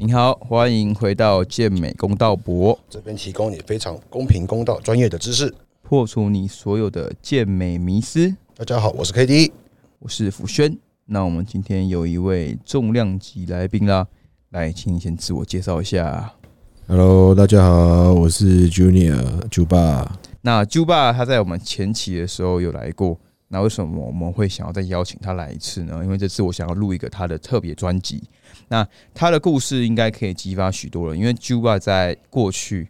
您好，欢迎回到健美公道博，这边提供你非常公平、公道、专业的知识。破除你所有的健美迷思。大家好，我是 K D，我是福轩。那我们今天有一位重量级来宾啦，来，请你先自我介绍一下。Hello，大家好，我是 Junior 猪爸。那 b a 他在我们前期的时候有来过，那为什么我们会想要再邀请他来一次呢？因为这次我想要录一个他的特别专辑。那他的故事应该可以激发许多人，因为 j u b a 在过去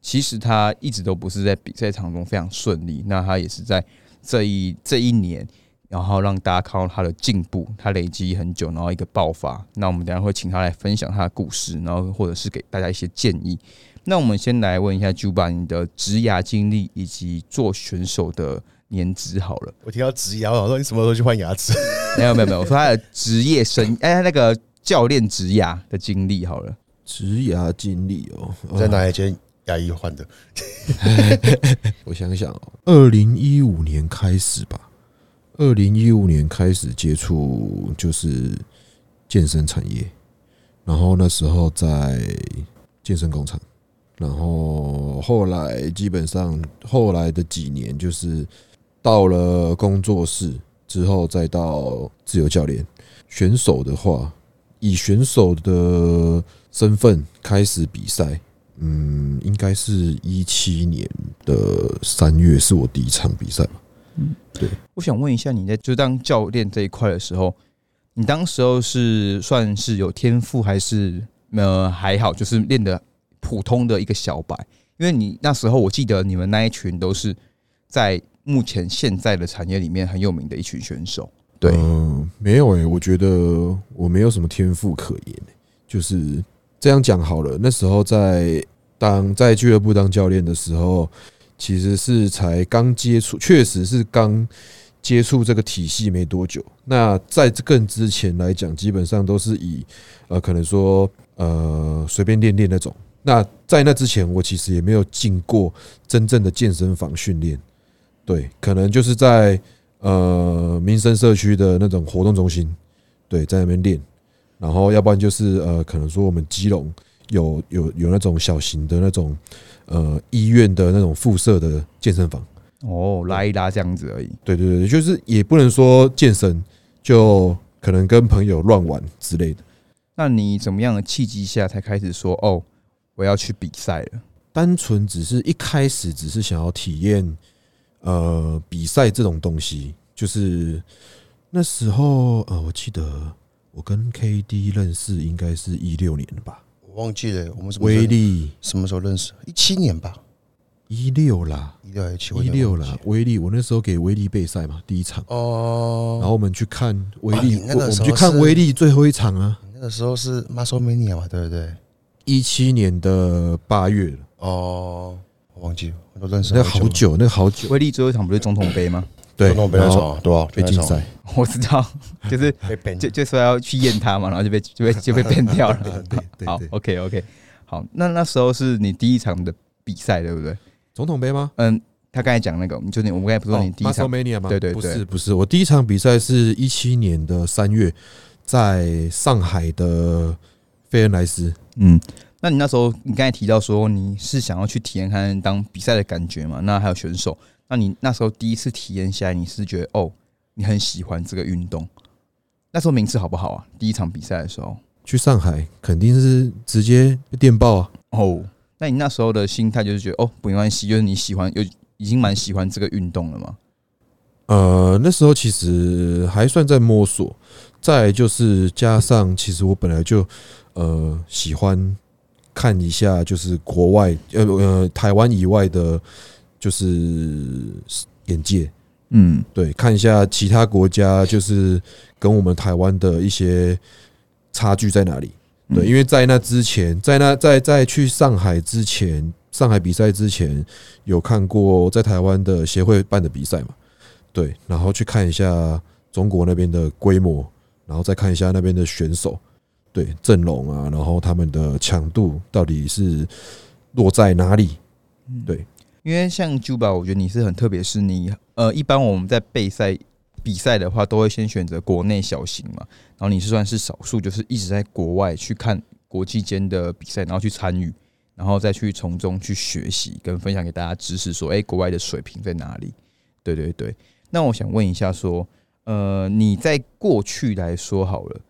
其实他一直都不是在比赛场中非常顺利，那他也是在这一这一年，然后让大家看到他的进步，他累积很久，然后一个爆发。那我们等下会请他来分享他的故事，然后或者是给大家一些建议。那我们先来问一下 Juba 你的职涯经历以及做选手的年资好了。我听到植牙，我想说你什么时候去换牙齿？没有没有没有，我说他的职业生，哎，他那个教练职涯的经历好了。职涯经历哦，我在哪一间牙医换的？我想想哦，二零一五年开始吧，二零一五年开始接触就是健身产业，然后那时候在健身工厂，然后后来基本上后来的几年就是到了工作室之后，再到自由教练。选手的话，以选手的身份开始比赛，嗯，应该是一七年的三月是我第一场比赛吧。我想问一下，你在就当教练这一块的时候，你当时候是算是有天赋，还是呃还好，就是练的普通的一个小白？因为你那时候我记得你们那一群都是在目前现在的产业里面很有名的一群选手。嗯，没有诶、我觉得我没有什么天赋可言、就是这样讲好了。那时候在当在俱乐部当教练的时候，其实是才刚接触，确实是刚接触这个体系没多久。那在这更之前来讲，基本上都是以呃，可能说呃随便练练那种。那在那之前，我其实也没有进过真正的健身房训练，对，可能就是在。呃，民生社区的那种活动中心，对，在那边练，然后要不然就是呃，可能说我们基隆有有有那种小型的那种呃医院的那种附设的健身房，哦，拉一拉这样子而已。对对对，就是也不能说健身，就可能跟朋友乱玩之类的。那你怎么样的契机下才开始说哦，我要去比赛了？单纯只是一开始只是想要体验。呃，比赛这种东西，就是那时候呃，我记得我跟 KD 认识应该是一六年了吧？我忘记了，我们什么威力什么时候认识？一七年吧，一六啦，一六还七？一六啦，威力，我那时候给威力备赛嘛，第一场哦。然后我们去看威力，那个我们去看威力最后一场啊。那个时候是 Muscle Mania 嘛，对不对？一七年的八月了。哦。我忘记了，我都认识那好久，那好久。威力最后一场不是总统杯吗？对，总统杯那场多少被禁赛？我知道，就是被就就说要去验他嘛，然后就被就被就被 变掉了。对对好，OK OK，好，那那时候是你第一场的比赛，对不对？总统杯吗？嗯，他刚才讲那个，就你我们刚才不是说你第一场吗？对对，不是不是，我第一场比赛是一七年的三月，在上海的费恩莱斯。嗯。那你那时候，你刚才提到说你是想要去体验看当比赛的感觉嘛？那还有选手，那你那时候第一次体验下来，你是觉得哦，你很喜欢这个运动？那时候名次好不好啊？第一场比赛的时候去上海，肯定是直接电报啊！哦，那你那时候的心态就是觉得哦，没关系，就是你喜欢，有已经蛮喜欢这个运动了吗？呃，那时候其实还算在摸索，再就是加上，其实我本来就呃喜欢。看一下，就是国外呃呃台湾以外的，就是眼界，嗯，对，看一下其他国家，就是跟我们台湾的一些差距在哪里。对，因为在那之前，在那在在去上海之前，上海比赛之前，有看过在台湾的协会办的比赛嘛？对，然后去看一下中国那边的规模，然后再看一下那边的选手。对阵容啊，然后他们的强度到底是落在哪里？对，因为像 Juba，我觉得你是很特别，是你呃，一般我们在备赛比赛的话，都会先选择国内小型嘛，然后你是算是少数，就是一直在国外去看国际间的比赛，然后去参与，然后再去从中去学习跟分享给大家知识，说，哎、国外的水平在哪里？对对对。那我想问一下，说，呃，你在过去来说好了，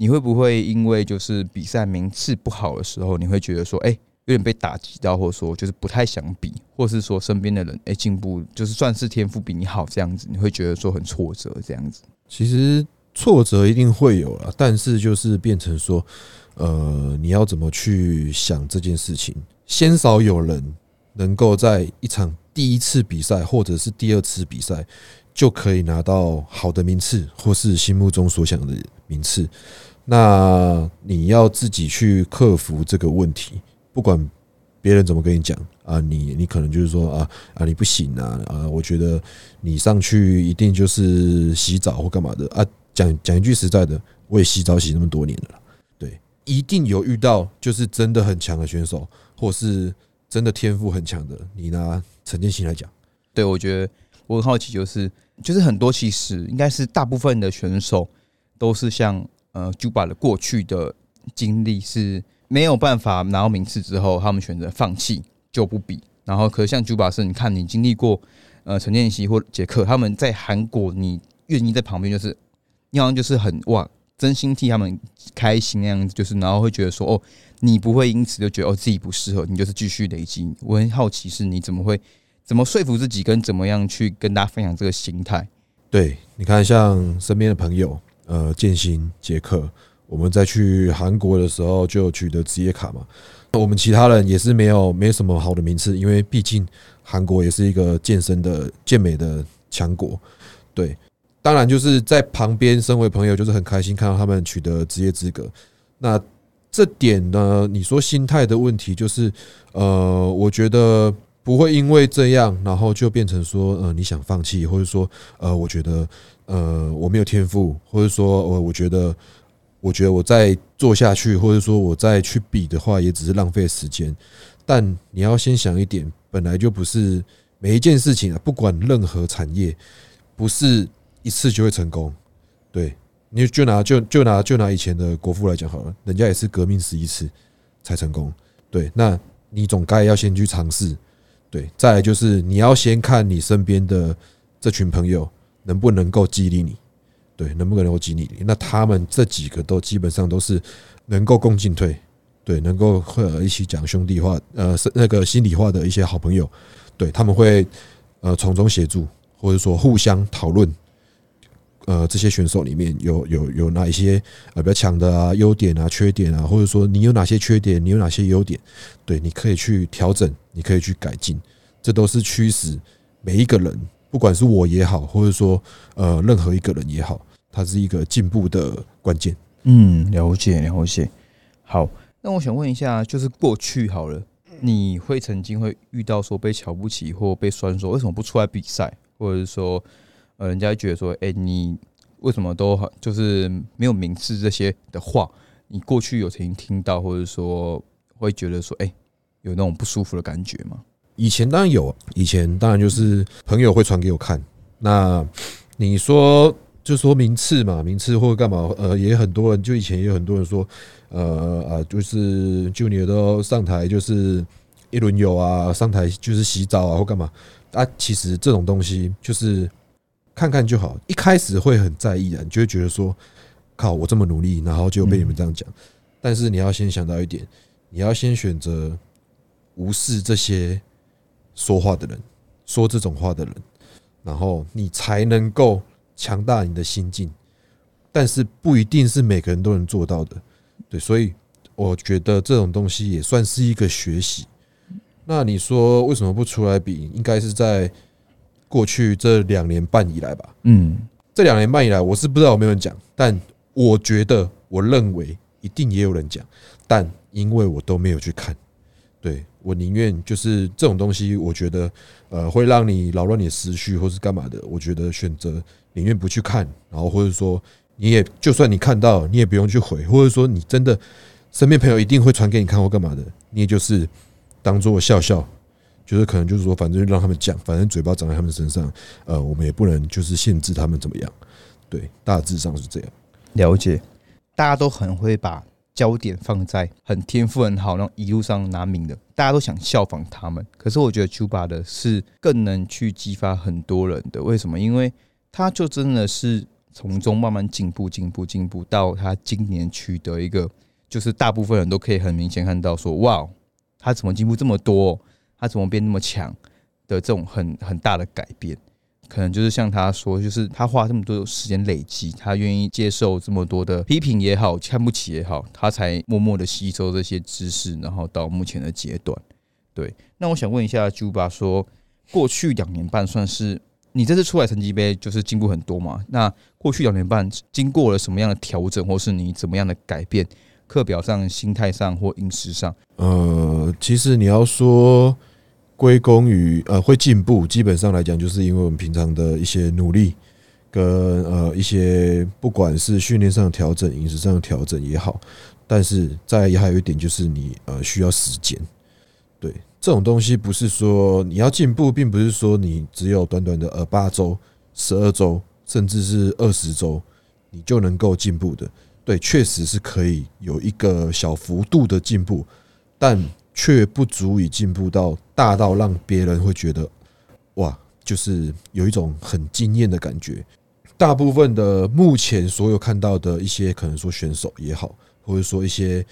你会不会因为就是比赛名次不好的时候，你会觉得说，哎、有点被打击到，或者说就是不太想比，或是说身边的人哎进步，就是算是天赋比你好这样子，你会觉得说很挫折这样子。其实挫折一定会有了，但是就是变成说，呃，你要怎么去想这件事情？鲜少有人能够在一场第一次比赛或者是第二次比赛就可以拿到好的名次，或是心目中所想的名次。那你要自己去克服这个问题，不管别人怎么跟你讲啊，你你可能就是说啊啊你不行啊啊，我觉得你上去一定就是洗澡或干嘛的啊。讲讲一句实在的，我也洗澡洗那么多年了，对，一定有遇到就是真的很强的选手，或是真的天赋很强的。你拿陈建新来讲，对，我觉得我很好奇，就是就是很多其实应该是大部分的选手都是像呃 Juba 的过去的经历是没有办法拿到名次之后，他们选择放弃就不比。然后，可是像 Juba 是，你看你经历过呃陈建熙或杰克他们在韩国，你愿意在旁边，就是你好像就是很哇，真心替他们开心那样子，就是然后会觉得说哦，你不会因此就觉得哦自己不适合，你就是继续累积。我很好奇是你怎么会怎么说服自己，跟怎么样去跟大家分享这个心态。对，你看像身边的朋友，呃，建新、杰克，我们在去韩国的时候就取得职业卡嘛。我们其他人也是没有没什么好的名次，因为毕竟韩国也是一个健身的健美的强国。对，当然就是在旁边，身为朋友就是很开心看到他们取得职业资格。那这点呢，你说心态的问题，就是呃，我觉得不会因为这样，然后就变成说呃你想放弃，或者说呃我觉得呃我没有天赋，或者说呃我觉得我觉得我再做下去，或者说我再去比的话，也只是浪费时间。但你要先想一点，本来就不是每一件事情啊，不管任何产业，不是一次就会成功。对，你就拿就就拿就拿以前的国父来讲好了，人家也是革命十一次才成功。对，那你总该要先去尝试。对，再来就是你要先看你身边的这群朋友能不能够激励你，对，能不能够激励你？那他们这几个都基本上都是能够共进退，对，能够和一起讲兄弟话，呃，是那个心里话的一些好朋友，对他们会呃从中协助，或者说互相讨论。呃，这些选手里面有有有哪一些呃比较强的啊、优点啊、缺点啊，或者说你有哪些缺点，你有哪些优点，对，你可以去调整，你可以去改进，这都是驱使每一个人，不管是我也好，或者说呃任何一个人也好，它是一个进步的关键。嗯，了解了解。好，那我想问一下，就是过去好了，你会曾经会遇到说被瞧不起或被酸说为什么不出来比赛，或者是说呃人家觉得说，哎、你为什么都就是没有名次这些的话，你过去有曾经听到，或者说会觉得说，哎、有那种不舒服的感觉吗？以前当然有，以前当然就是朋友会传给我看。那你说就说名次嘛，名次或干嘛？呃，也很多人，就以前也有很多人说，呃呃，就是就你都上台就是一轮游啊，上台就是洗澡啊或干嘛啊？其实这种东西就是看看就好。一开始会很在意的，你就会觉得说，靠，我这么努力，然后就被你们这样讲。但是你要先想到一点，你要先选择无视这些说话的人，说这种话的人，然后你才能够强大你的心境。但是不一定是每个人都能做到的，对，所以我觉得这种东西也算是一个学习。那你说为什么不出来比？应该是在过去这两年半以来吧。嗯，这两年半以来，我是不知道有没有人讲，但我觉得，我认为一定也有人讲，但因为我都没有去看，对我宁愿就是这种东西，我觉得呃会让你扰乱你的思绪或是干嘛的，我觉得选择宁愿不去看，然后或者说你也就算你看到，你也不用去回，或者说你真的身边朋友一定会传给你看或干嘛的，你也就是当做笑笑。就是可能就是说，反正让他们讲，反正嘴巴长在他们身上，呃，我们也不能就是限制他们怎么样，对，大致上是这样。了解。大家都很会把焦点放在很天赋很好，然后一路上拿名的，大家都想效仿他们。可是我觉得 Juba 的是更能去激发很多人的，为什么？因为他就真的是从中慢慢进步、进步、进步，到他今年取得一个，就是大部分人都可以很明显看到说，哇，他怎么进步这么多？他怎么变那么强的这种很很大的改变？可能就是像他说，就是他花这么多时间累积，他愿意接受这么多的批评也好，看不起也好，他才默默的吸收这些知识，然后到目前的阶段。对，那我想问一下 Juba 说，过去两年半算是你这次出来成绩杯就是进步很多嘛？那过去两年半经过了什么样的调整，或是你怎么样的改变？课表上、心态上或饮食上？呃，其实你要说。归功于呃会进步，基本上来讲，就是因为我们平常的一些努力，跟呃一些不管是训练上的调整、饮食上的调整也好，但是再还有一点就是你呃需要时间。对这种东西，不是说你要进步，并不是说你只有短短的呃八周、十二周，甚至是二十周，你就能够进步的。对，确实是可以有一个小幅度的进步，但。却不足以进步到大到让别人会觉得，哇，就是有一种很惊艳的感觉。大部分的目前所有看到的一些可能说选手也好，或者说一些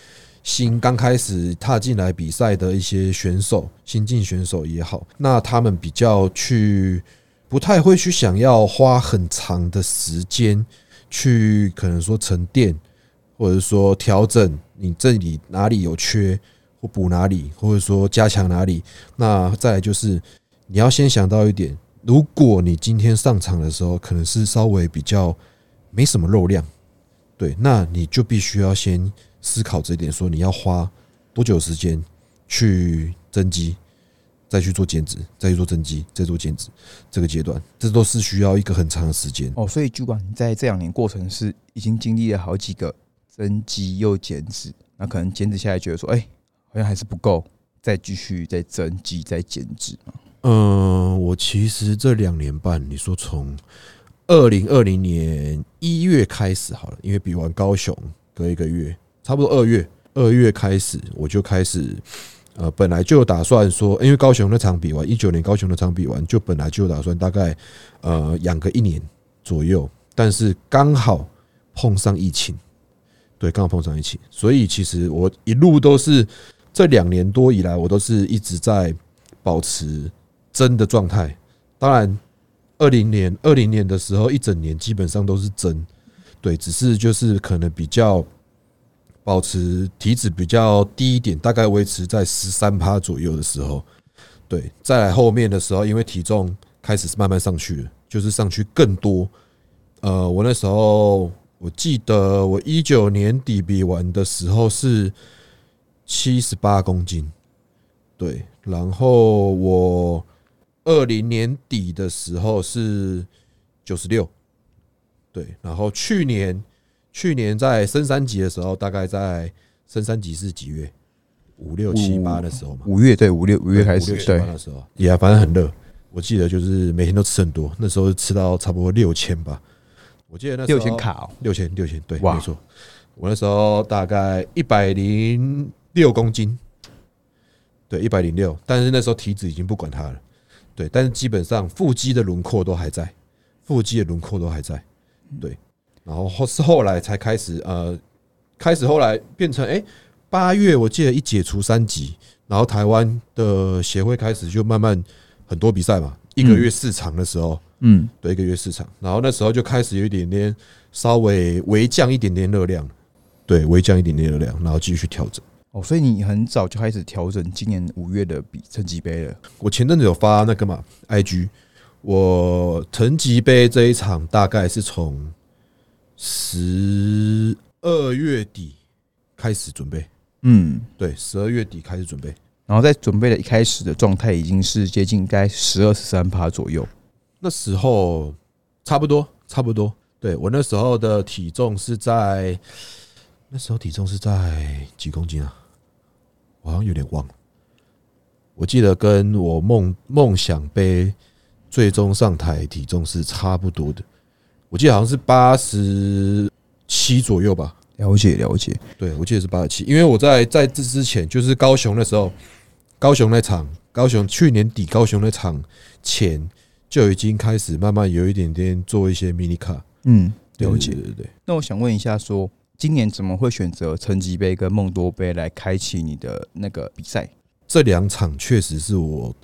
新刚开始踏进来比赛的一些选手、新进选手也好，那他们比较去不太会去想要花很长的时间去可能说沉淀，或者说调整你这里哪里有缺。或补哪里，或者说加强哪里？那再来就是你要先想到一点：如果你今天上场的时候可能是稍微比较没什么肉量，对，那你就必须要先思考这一点，说你要花多久时间去增肌，再去做减脂，再去做增肌，再做减脂，这个阶段，这都是需要一个很长的时间。哦，所以主管你在这两年过程是已经经历了好几个增肌又减脂，那可能减脂下来觉得说，哎。好像还是不够，再继续再增肌再减脂？嗯，我其实这两年半，你说从二零二零年一月开始好了，因为比完高雄隔一个月，差不多二月二月开始，我就开始呃，本来就打算说，因为高雄那场比完，一九年高雄那场比完，就本来就打算大概呃养个一年左右，但是刚好碰上疫情，对，刚好碰上疫情，所以其实我一路都是。这两年多以来，我都是一直在保持增的状态。当然，二零年、二零年的时候，一整年基本上都是增，对，只是就是可能比较保持体脂比较低一点，大概维持在十三趴左右的时候，对。再来后面的时候，因为体重开始慢慢上去了，就是上去更多。呃，我那时候我记得我一九年底比完的时候是。七十八公斤，对，然后我二零年底的时候是九十六，对，然后去年去年在升三级的时候，大概在升三级是几月？五六七八的时候嘛，五月对，五六五月开始对，那时候。也反正很热，我记得就是每天都吃很多，那时候吃到差不多六千吧，我记得那六千卡哦，六千六千，对，没错，我那时候大概一百零。六公斤，对，一百零六，但是那时候体脂已经不管它了，对，但是基本上腹肌的轮廓都还在，腹肌的轮廓都还在，对，然后后是后来才开始，呃，开始后来变成，哎，八月我记得一解除三级，然后台湾的协会开始就慢慢很多比赛嘛，一个月四场的时候，嗯，对，一个月四场，然后那时候就开始有一点点稍微微降一点点热量，对，微降一点点热量，然后继续调整。哦，所以你很早就开始调整今年五月的比成绩杯了。我前阵子有发那个嘛，IG，我成绩杯这一场大概是从十二月底开始准备。嗯，对，十二月底开始准备，然后在准备的一开始的状态已经是接近该十二十三趴左右。那时候差不多，差不多。对我那时候的体重是在，那时候体重是在几公斤啊？好像有点忘了，我记得跟我梦梦想杯最终上台体重是差不多的，我记得好像是八十七左右吧，了解了解，对，我记得是八十七，因为我在在这之前，就是高雄的时候，高雄那场，高雄去年底高雄那场前就已经开始慢慢有一点点做一些 mini 卡，嗯，了解。对对对。那我想问一下说今年怎么会选择成吉杯跟梦多杯来开启你的那个比赛？这两场确实是我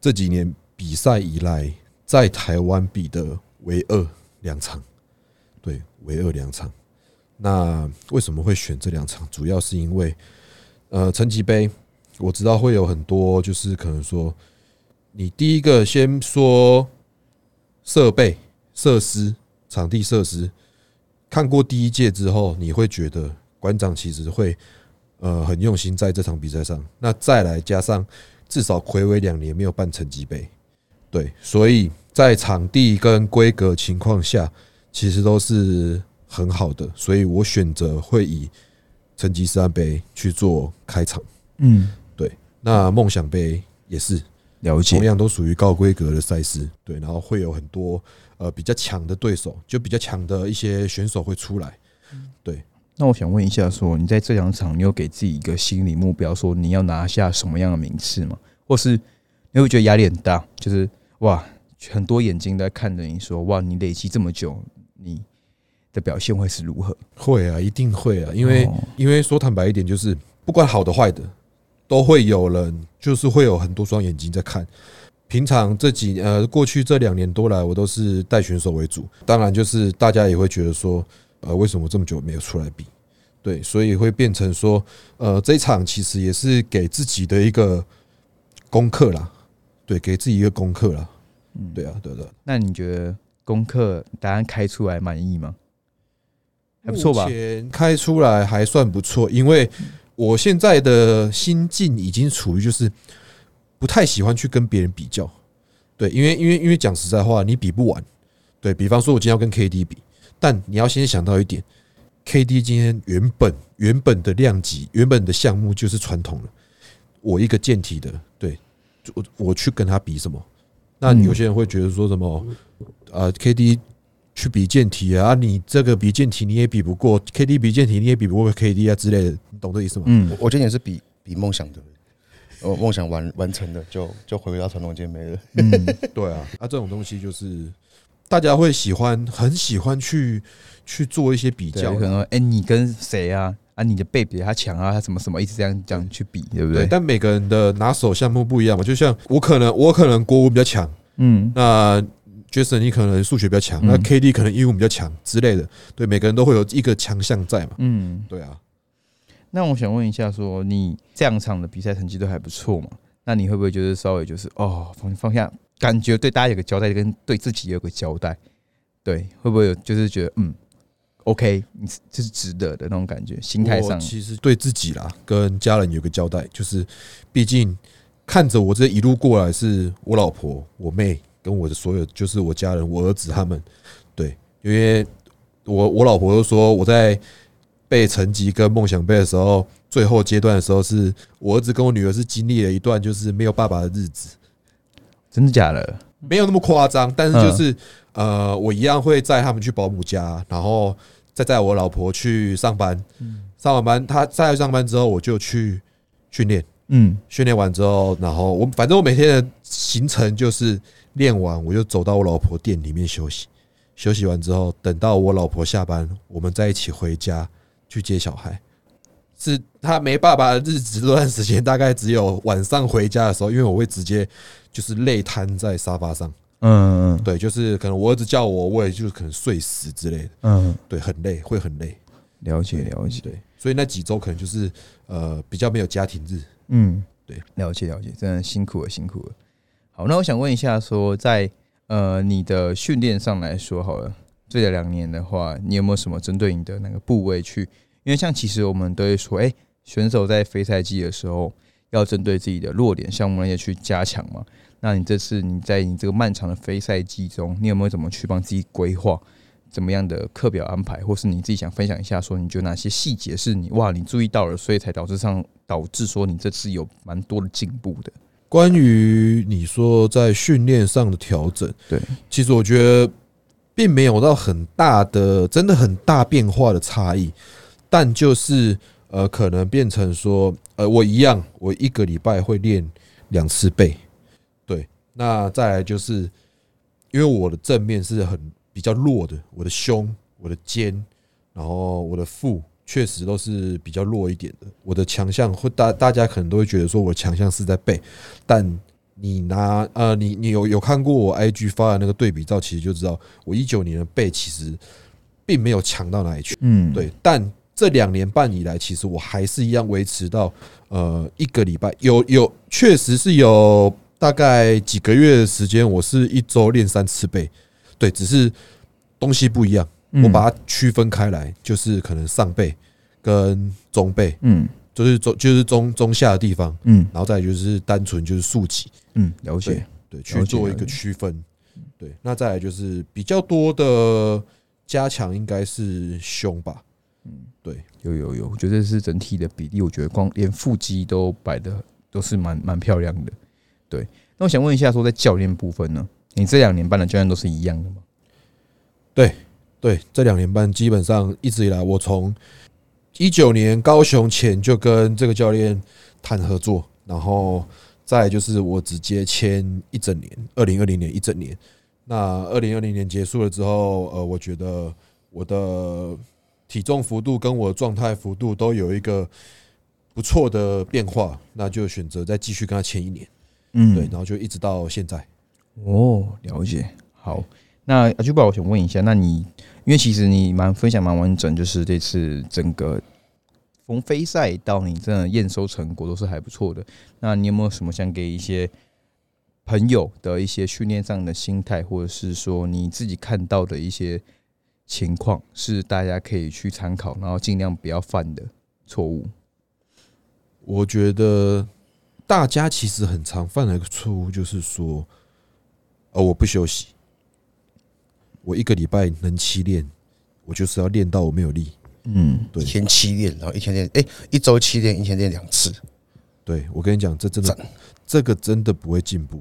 这几年比赛以来在台湾比的唯二两场，对，唯二两场。那为什么会选这两场？主要是因为，呃，成绩杯我知道会有很多，就是可能说，你第一个先说设备、设施、场地设施，看过第一届之后，你会觉得馆长其实会呃很用心在这场比赛上。那再来加上至少魁违两年没有办成绩杯，对，所以在场地跟规格情况下，其实都是很好的，所以我选择会以成吉思汗杯去做开场。嗯，对那梦想杯也是，了解同。样都属于高规格的赛事，对，然后会有很多呃比较强的对手，就比较强的一些选手会出来。对那我想问一下说你在这两场，你有给自己一个心理目标，说你要拿下什么样的名次吗？或是你会觉得压力很大？就是哇，很多眼睛在看着你说，哇，你累积这么久，你的表现会是如何？会啊，一定会啊，因为、哦因为说坦白一点，就是不管好的坏的，都会有人，就是会有很多双眼睛在看。平常这几呃过去这两年多来，我都是带选手为主，当然就是大家也会觉得说，呃，为什么这么久没有出来比？对，所以会变成说，呃，这一场其实也是给自己的一个功课啦，对，给自己一个功课啦。嗯对啊，对的，那你觉得功课答案开出来满意吗？还不错吧？前开出来还算不错，因为我现在的心境已经处于就是不太喜欢去跟别人比较。对，因为因为因为讲实在话，你比不完。对比方说，我今天要跟 KD 比，但你要先想到一点，KD 今天原本原本的量级、原本的项目就是传统了。我一个健体的，对，我我去跟他比什么？那嗯有些人会觉得说什么？呃，KD 去比健体啊，啊你这个比健体你也比不过，KD 比健体你也比不过 KD 啊之类的，你懂这意思吗？嗯我，我今年是比比梦想的，我梦想完完成的，就就回归到传统健美了。嗯，对啊，啊这种东西就是大家会喜欢，很喜欢去去做一些比对，较，可能说哎、你跟谁啊？啊，你的背比他强啊，他什么什么，一直这样这样去比，对不对，对？但每个人的拿手项目不一样嘛，就像我可能我可能国文比较强，嗯，那 Jason 你可能数学比较强，嗯那 KD 可能英文比较强之类的，对，每个人都会有一个强项在嘛，嗯，对啊。那我想问一下说你这两场的比赛成绩都还不错嘛？那你会不会就是稍微就是哦放放下，感觉对大家有个交代，跟对自己有个交代？对，会不会有就是觉得嗯，OK，你这是值得的那种感觉，心态上，其实对自己啦，跟家人有个交代，就是毕竟看着我这一路过来，是我老婆、我妹跟我的所有，就是我家人、我儿子他们，对，因为我我老婆又说我在背成绩跟梦想背的时候，最后阶段的时候，是我儿子跟我女儿是经历了一段就是没有爸爸的日子，真的假的？没有那么夸张，但是就是、呃，我一样会载他们去保姆家，然后再载我老婆去上班。上完班，他再上班之后，我就去训练。嗯训练完之后，然后我反正我每天的行程就是练完，我就走到我老婆店里面休息。休息完之后，等到我老婆下班，我们再一起回家去接小孩。是他没爸爸的日子，这段时间大概只有晚上回家的时候，因为我会直接就是累瘫在沙发上。嗯嗯对，就是可能我儿子叫我，我也就是可能睡死之类的。嗯，对，很累，会很累。了解了解，对，所以那几周可能就是呃比较没有家庭日。嗯，对，了解了解，真的辛苦了辛苦了。好，那我想问一下说在呃你的训练上来说好了，这两年的话，你有没有什么针对你的那个部位去？因为像其实我们都会说，哎、选手在非赛季的时候要针对自己的弱点项目那些去加强嘛。那你这次你在你这个漫长的非赛季中，你有没有怎么去帮自己规划怎么样的课表安排，或是你自己想分享一下，说你觉得哪些细节是你哇你注意到了，所以才导致上导致说你这次有蛮多的进步的？关于你说在训练上的调整，对，其实我觉得并没有到很大的，真的很大变化的差异。但就是呃，可能变成说，呃，我一样，我一个礼拜会练两次背，对。那再来就是，因为我的正面是很比较弱的，我的胸、我的肩，然后我的腹，确实都是比较弱一点的。我的强项会大大家可能都会觉得说我强项是在背，但你拿呃，你你有有看过我 IG 发的那个对比照，其实就知道我一九年的背其实并没有强到哪里去。嗯，对，但这两年半以来，其实我还是一样维持到呃一个礼拜，有有确实是有大概几个月的时间，我是一周练三次背，对，只是东西不一样，嗯。我把它区分开来，就是可能上背跟中背，嗯就是中就是中中下的地方，嗯然后再来就是单纯就是竖起，嗯，了解。对，了去做一个区分。对，那再来就是比较多的加强，应该是胸吧。嗯对，有有有，我觉得是整体的比例，我觉得光连腹肌都摆的都是蛮蛮漂亮的。对，那我想问一下，说在教练部分呢，你这两年半的教练都是一样的吗？对对，这两年半基本上一直以来，我从一九年高雄前就跟这个教练谈合作，然后再就是我直接签一整年，二零二零年一整年。那二零二零年结束了之后，呃，我觉得我的体重幅度跟我的状态幅度都有一个不错的变化，那就选择再继续跟他签一年，嗯对，然后就一直到现在。哦，了解。好，那阿朱宝，我想问一下，那你因为其实你蛮分享蛮完整，就是这次整个从飞赛到你真的验收成果都是还不错的。那你有没有什么想给一些朋友的一些训练上的心态，或者是说你自己看到的一些情况，是大家可以去参考，然后尽量不要犯的错误？我觉得大家其实很常犯的一个错误，就是说，哦，我不休息，我一个礼拜能七练，我就是要练到我没有力。嗯，对一天七练，然后一天练，哎，一周七练，一天练两次，对我跟你讲，这真的，这个真的不会进步，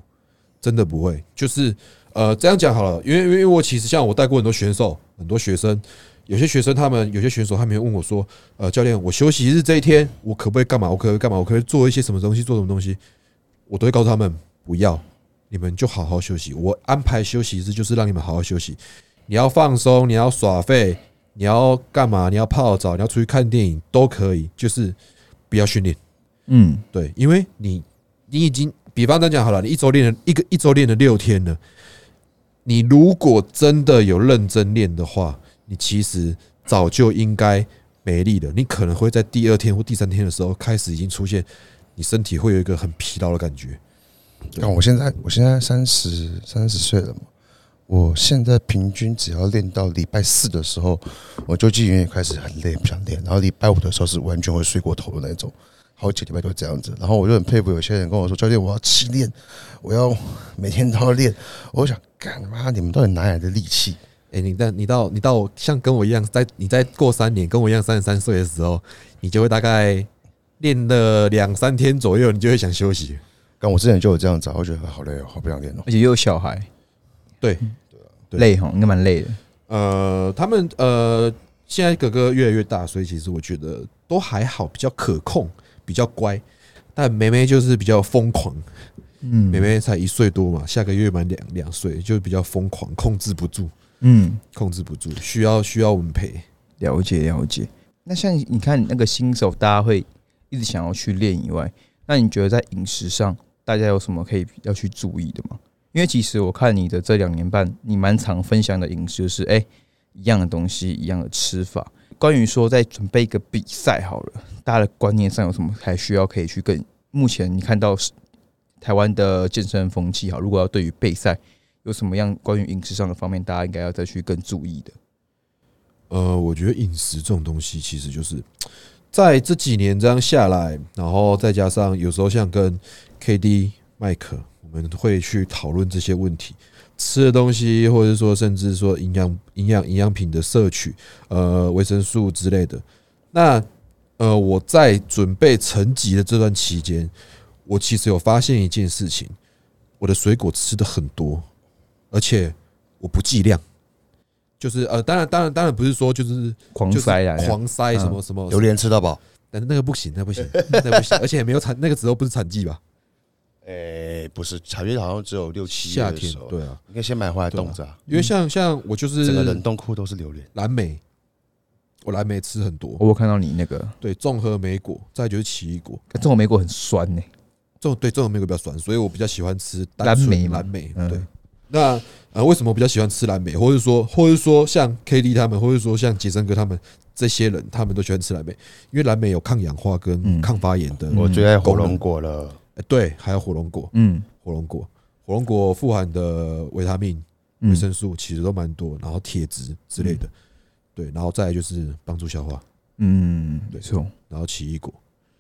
真的不会。就是呃，这样讲好了，因为因为我其实像我带过很多选手，很多学生，有些学生他们有些选手他们会问我说，呃，教练，我休息日这一天，我可不可以干嘛？我可不可以干嘛？我可不可以做一些什么东西？做什么东西？我都会告诉他们不要，你们就好好休息。我安排休息日就是让你们好好休息。你要放松，你要耍废，你要干嘛？你要泡澡，你要出去看电影都可以，就是不要训练。嗯，对，因为你你已经，比方来讲好了，你一周练了一个一周练了六天了，你如果真的有认真练的话，你其实早就应该没力了。你可能会在第二天或第三天的时候开始已经出现，你身体会有一个很疲劳的感觉。那我现在，我现在三十三十岁了嘛，我现在平均只要练到礼拜四的时候，我就记也开始很累，不想练。然后礼拜五的时候是完全会睡过头的那种，好几礼拜都这样子。然后我就很佩服有些人跟我说：“教练，我要七练，我要每天都要练。”我想，干妈，你们到底哪来的力气？哎、你到你到你到像跟我一样，在你在过三年跟我一样三十三岁的时候，你就会大概练了两三天左右，你就会想休息。刚我之前就有这样子啊，我觉得好累哦，好不想练哦。而且又有小孩，对，对累哈，应该蛮累的。呃，他们呃，现在哥哥越来越大，所以其实我觉得都还好，比较可控，比较乖。但妹妹就是比较疯狂，嗯妹妹才一岁多嘛，下个月满两两岁，就比较疯狂，控制不住，嗯，控制不住，需要需要我们陪。了解了解。那像你看那个新手，大家会一直想要去练以外，那你觉得在饮食上，大家有什么可以要去注意的吗？因为其实我看你的这两年半，你蛮常分享的饮食就是，哎、一样的东西，一样的吃法。关于说在准备一个比赛好了，大家的观念上有什么还需要可以去更？目前你看到台湾的健身风气好，如果要对于备赛有什么样关于饮食上的方面，大家应该要再去更注意的。呃，我觉得饮食这种东西，其实就是在这几年这样下来，然后再加上有时候像跟 KD 麦克，我们会去讨论这些问题，吃的东西，或者说甚至说营养、营养、营养品的摄取，呃，维生素之类的。那呃，我在准备成级的这段期间，我其实有发现一件事情，我的水果吃的很多，而且我不计量。就是呃，当然当然当然不是说就是狂塞啊，狂塞什么什么，榴莲吃到饱。但是那个不行，那不行，那不行，而且也没有产，那个时候不是产季吧？诶，不是，茶叶好像只有六七月夏天的时候，对啊，应该先买回来冻着啊。因为像像我就是整个冷冻库都是榴莲。蓝莓，我蓝莓吃很多，我有看到你那个。对，综合莓果，再就是奇异果，这种莓果很酸呢，这种对这种莓果比较酸，所以我比较喜欢吃单蓝莓嘛。蓝莓，嗯。对。那呃，为什么我比较喜欢吃蓝莓，或者说，或者说像 K D 他们，或者说像杰森哥他们这些人，他们都喜欢吃蓝莓，因为蓝莓有抗氧化跟嗯。抗发炎的。嗯我最爱火龙果了，呃对，还有火龙果，嗯火龙果，火龙果富含的维他命、嗯维生素其实都蛮多，然后铁质之类的，对，然后再来就是帮助消化，嗯，没错，然后奇异果，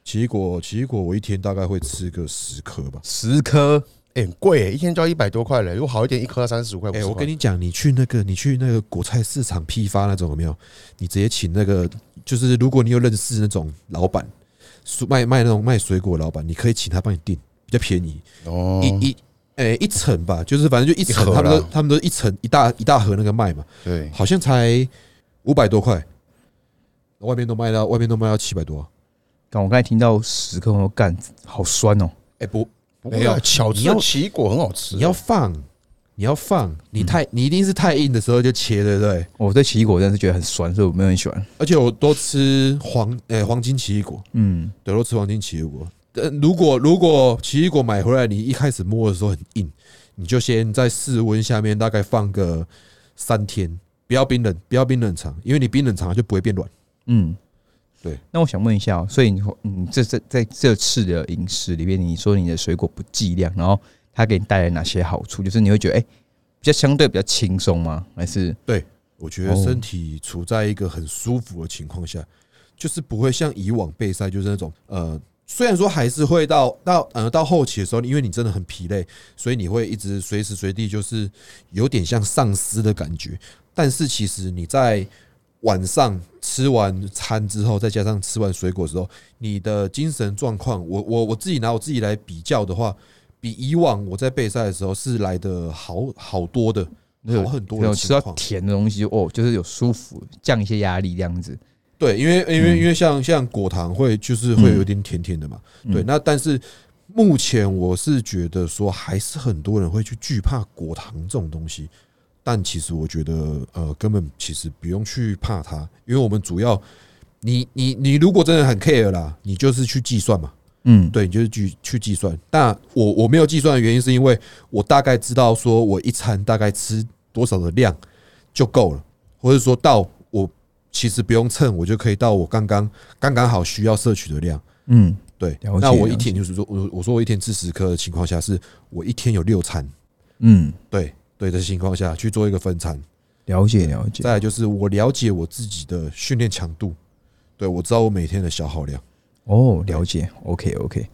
奇异果，奇异果我一天大概会吃个十颗吧。十颗哎，很贵耶，一天就要一百多块嘞。如果好一点，一颗要三十五块。哎、50我跟你讲，你去那个，你去那个果菜市场批发那种有没有？你直接请那个，就是如果你有认识那种老板，蔬卖卖那种卖水果的老板，你可以请他帮你订，比较便宜，哦，一一诶、一层吧，就是反正就一层他们都啦他们都一层一大一大盒那个卖嘛，对，好像才五百多块，外面都卖到外面都卖到七百多、啊。干，我刚才听到十克，我说干，好酸哦。哎、不，不没有。巧吃你要奇异果很好吃。你要放，你要放，你太你一定是太硬的时候就切，对不对？我对奇异果真的是觉得很酸，所以我没有很喜欢。而且我多吃黄诶、黄金奇异果，嗯，对，多吃黄金奇异果。但，如果如果奇异果买回来，你一开始摸的时候很硬，你就先在室温下面大概放个三天，不要冰冷，不要冰冷藏，因为你冰冷藏就不会变软。嗯，对。那我想问一下哦，所以你嗯，这这在这次的饮食里面，你说你的水果不计量，然后它给你带来哪些好处？就是你会觉得哎、比较相对比较轻松吗？还是对我觉得身体处在一个很舒服的情况下，就是不会像以往备赛就是那种呃，虽然说还是会到到呃到后期的时候，因为你真的很疲累，所以你会一直随时随地就是有点像丧尸的感觉。但是其实你在晚上吃完餐之后，再加上吃完水果之后，你的精神状况，我我我自己拿我自己来比较的话，比以往我在备赛的时候是来的好好多的，好很多的有吃到。甜的东西哦，就是有舒服，降一些压力这样子。对，因为因为因为像像果糖会就是会有点甜甜的嘛，嗯对。那但是目前我是觉得说，还是很多人会去惧怕果糖这种东西，但其实我觉得呃，根本其实不用去怕它，因为我们主要你你你如果真的很 care 啦，你就是去计算嘛，嗯，对，你就是去去计算。但我我没有计算的原因是因为我大概知道说我一餐大概吃多少的量就够了，或者说到我其实不用称，我就可以到我刚刚刚刚好需要摄取的量。嗯，对，那我一天就是说，我我说我一天吃十颗的情况下，是我一天有六餐，嗯，对对的情况下去做一个分餐。了解了解。再来就是我了解我自己的训练强度，对我知道我每天的消耗量。哦，了解。OK OK，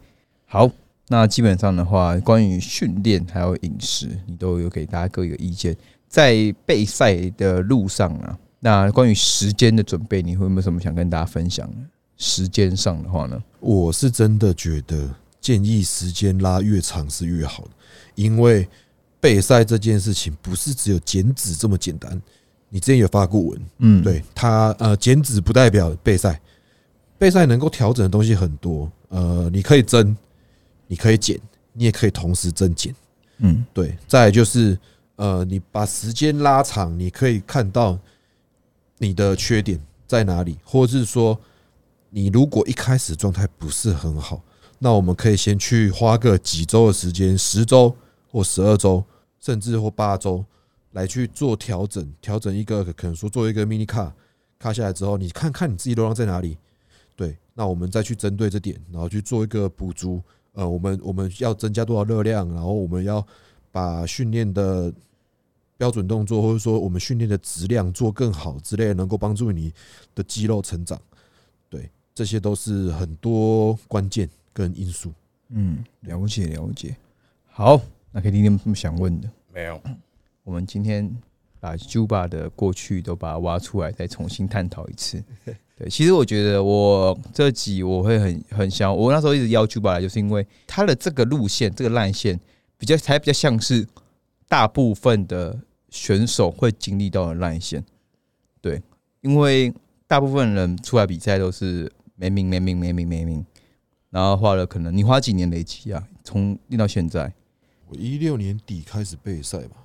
好。那基本上的话，关于训练还有饮食，你都有给大家各一个意见。在备赛的路上啊，那关于时间的准备，你会有没有什么想跟大家分享的？时间上的话呢？我是真的觉得建议时间拉越长是越好的，因为备赛这件事情不是只有减脂这么简单。你之前有发过文，嗯，，对它呃，减脂不代表备赛，备赛能够调整的东西很多，呃，你可以增，你可以减，你也可以同时增减。嗯对，再来就是呃，你把时间拉长，你可以看到你的缺点在哪里，或者是说，你如果一开始状态不是很好，那我们可以先去花个几周的时间，十周或十二周，甚至或八周，来去做调整，调整一个可能说做一个 mini car，卡下来之后，你看看你自己流量在哪里，对，那我们再去针对这点，然后去做一个补足。呃，我们我们要增加多少热量，然后我们要把训练的标准动作，或者说我们训练的质量做更好之类的，能够帮助你的肌肉成长。对，这些都是很多关键跟因素。嗯，了解了解。好，那可以听听有什么想问的？没有，我们今天把 Juba 的过去都把它挖出来，再重新探讨一次。对，其实我觉得我这集我会很很想，我那时候一直邀 Juba 来，就是因为他的这个路线，这个烂线比较才比较像是大部分的选手会经历到的烂线。对，因为大部分人出来比赛都是没名没名没名没名，然后花了可能你花几年累积啊，从练到现在，我一六年底开始备赛吧，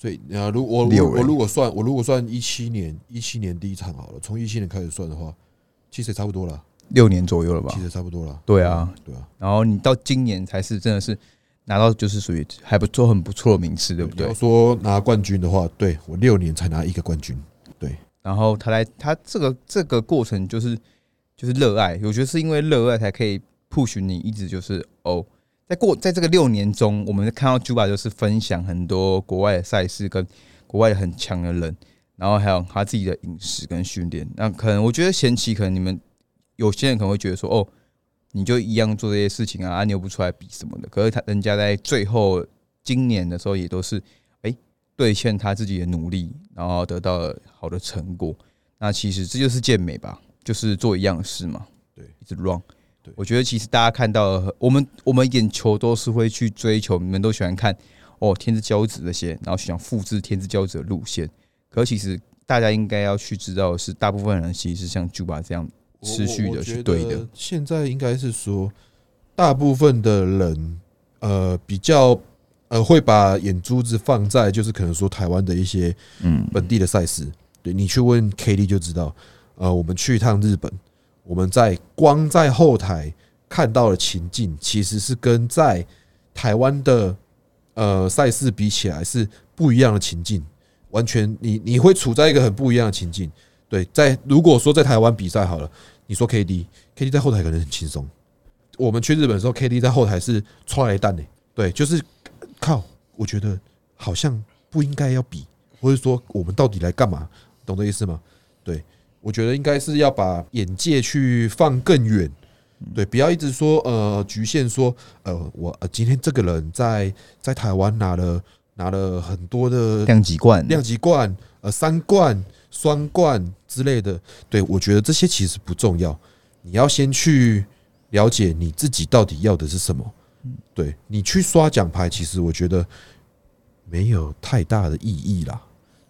所以啊，如我我我如果算我如果算一七年一七年第一场好了，从一七年开始算的话，其实也差不多了，六年左右了吧其？实差不多了。对啊，对啊，然后你到今年才是真的是拿到就是属于还不错很不错的名次，对不对你要？说拿冠军的话，对我六年才拿一个冠军，对然后他来，他这个这个过程就是就是热爱，我觉得是因为热爱才可以 push 你一直就是哦，在过在这个六年中，我们看到 Juba 就是分享很多国外的赛事跟国外很强的人，然后还有他自己的饮食跟训练。那可能我觉得前期可能你们有些人可能会觉得说哦，你就一样做这些事情啊，啊你又不出来比什么的。可是他人家在最后今年的时候也都是哎兑现他自己的努力，然后得到了好的成果。那其实这就是健美吧，就是做一样的事嘛，对，一直 run 对。我觉得其实大家看到的我们我们眼球都是会去追求，你们都喜欢看哦天之骄子那些，然后想复制天之骄子的路线。可其实大家应该要去知道的是，大部分人其实是像 Juba 这样持续的去对的。现在应该是说，大部分的人呃比较呃会把眼珠子放在就是可能说台湾的一些嗯，本地的赛事。对你去问 K D 就知道，呃，我们去一趟日本，我们在光在后台看到的情境，其实是跟在台湾的呃赛事比起来是不一样的情境，完全你你会处在一个很不一样的情境。对，在如果说在台湾比赛好了，你说 K D K D 在后台可能很轻松，我们去日本的时候，K D 在后台是踹来蛋呢。对，就是靠，我觉得好像不应该要比，或者说我们到底来干嘛？懂这意思吗？对，我觉得应该是要把眼界去放更远，对，不要一直说呃局限说呃我呃今天这个人在在台湾拿了拿了很多的量级冠，量级冠、呃三冠、双冠之类的，对我觉得这些其实不重要，你要先去了解你自己到底要的是什么。对你去刷奖牌，其实我觉得没有太大的意义啦。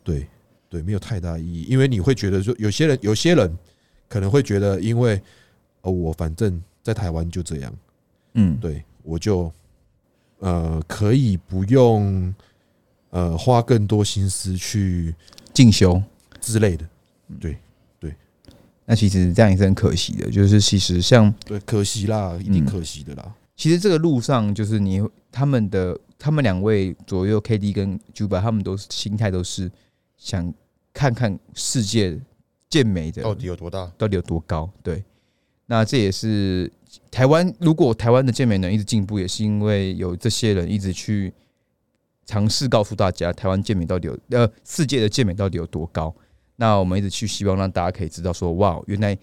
对对，没有太大意义，因为你会觉得说，有些人有些人可能会觉得，因为哦，我反正在台湾就这样，嗯，对我就呃可以不用呃花更多心思去进修。之类的。对对那其实这样也是很可惜的，就是其实像对，可惜啦，一定可惜的啦。其实这个路上，就是你他们的他们两位左右 K D 跟 Juba，他们都是心态都是想看看世界健美的到底有多大？到底有多高。对，那这也是台湾，如果台湾的健美能一直进步，也是因为有这些人一直去尝试告诉大家，台湾健美到底有呃世界的健美到底有多高。那我们一直去希望让大家可以知道说，哇，原来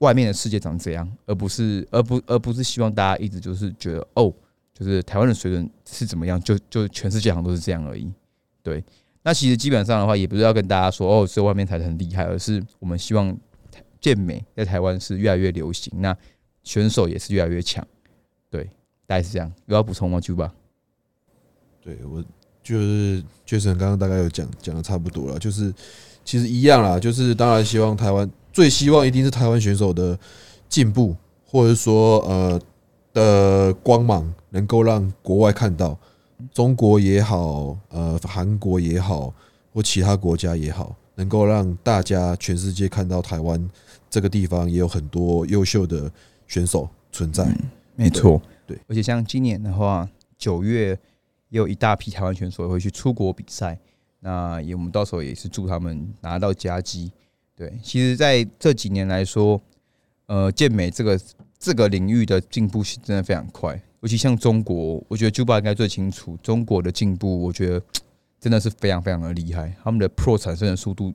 外面的世界长这样，而不是而不而不是希望大家一直就是觉得哦，就是台湾的水准是怎么样，就就全世界好像都是这样而已。对，那其实基本上的话，也不是要跟大家说哦，只有外面才很厉害，而是我们希望健美在台湾是越来越流行，那选手也是越来越强。对，大概是这样。有要补充吗，Juba？对我就是杰森刚刚大概有讲讲的差不多了，就是其实一样啦，就是当然希望台湾最希望一定是台湾选手的进步，或者说呃的光芒能够让国外看到，中国也好，呃韩国也好，或其他国家也好，能够让大家全世界看到台湾这个地方也有很多优秀的选手存在。没错，对，而且像今年的话，九月也有一大批台湾选手会去出国比赛，那也我们到时候也是祝他们拿到佳绩。对，其实在这几年来说，呃，健美这个这个领域的进步是真的非常快，尤其像中国，我觉得 Juba 应该最清楚中国的进步，我觉得 真的是非常非常的厉害，他们的 Pro 产生的速度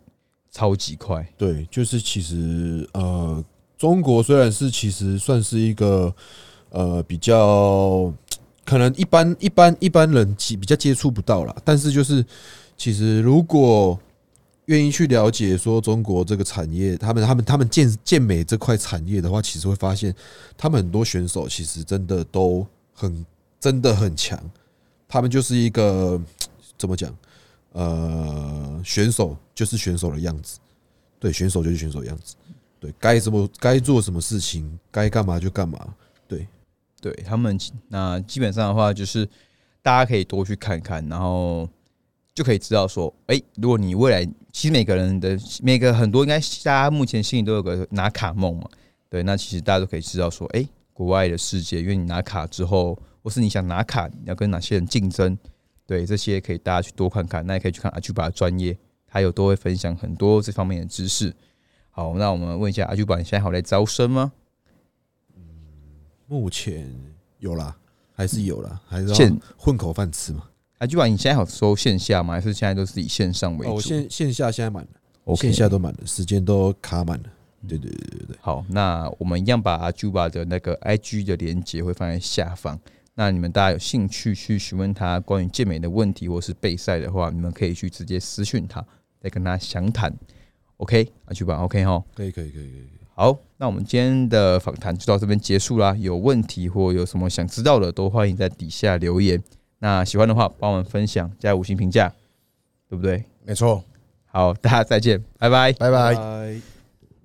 超级快。对，就是其实呃，中国虽然是其实算是一个呃比较可能一般一般一般人接比较接触不到啦，但是就是其实如果愿意去了解说中国这个产业，他们他们他们健健美这块产业的话，其实会发现他们很多选手其实真的都很真的很强，他们就是一个怎么讲？呃选手就是选手的样子。对，选手就是选手的样子，对，该什么该做什么事情，该干嘛就干嘛，对，对他们，那基本上的话就是大家可以多去看看，然后就可以知道说，哎、如果你未来其实每个人的每个很多应该大家目前心里都有个拿卡梦嘛，对，那其实大家都可以知道说，哎、国外的世界，因为你拿卡之后，或是你想拿卡，你要跟哪些人竞争，对，这些可以大家去多看看，那也可以去看阿 Q 巴的专业，他有都会分享很多这方面的知识。好，那我们问一下阿 Q 巴，你现在还有在招生吗？目前有啦，还是有啦，还是要现混口饭吃嘛。阿 Q 巴，你现在好收线下吗？还是现在都是以线上为哦，主？我线线下现在满了线下都满了，时间都卡满了。对对对对对，好，那我们一样把阿 Juba 的那个 IG 的连接会放在下方。那你们大家有兴趣去询问他关于健美的问题，或是备赛的话，你们可以去直接私讯他，再跟他详谈。OK，阿 Juba OK 哈。可以可以可以可以。好，那我们今天的访谈就到这边结束啦。有问题或有什么想知道的，都欢迎在底下留言。那喜欢的话，帮我们分享加五星评价，对不对？没错，好，大家再见，拜拜。拜拜。拜。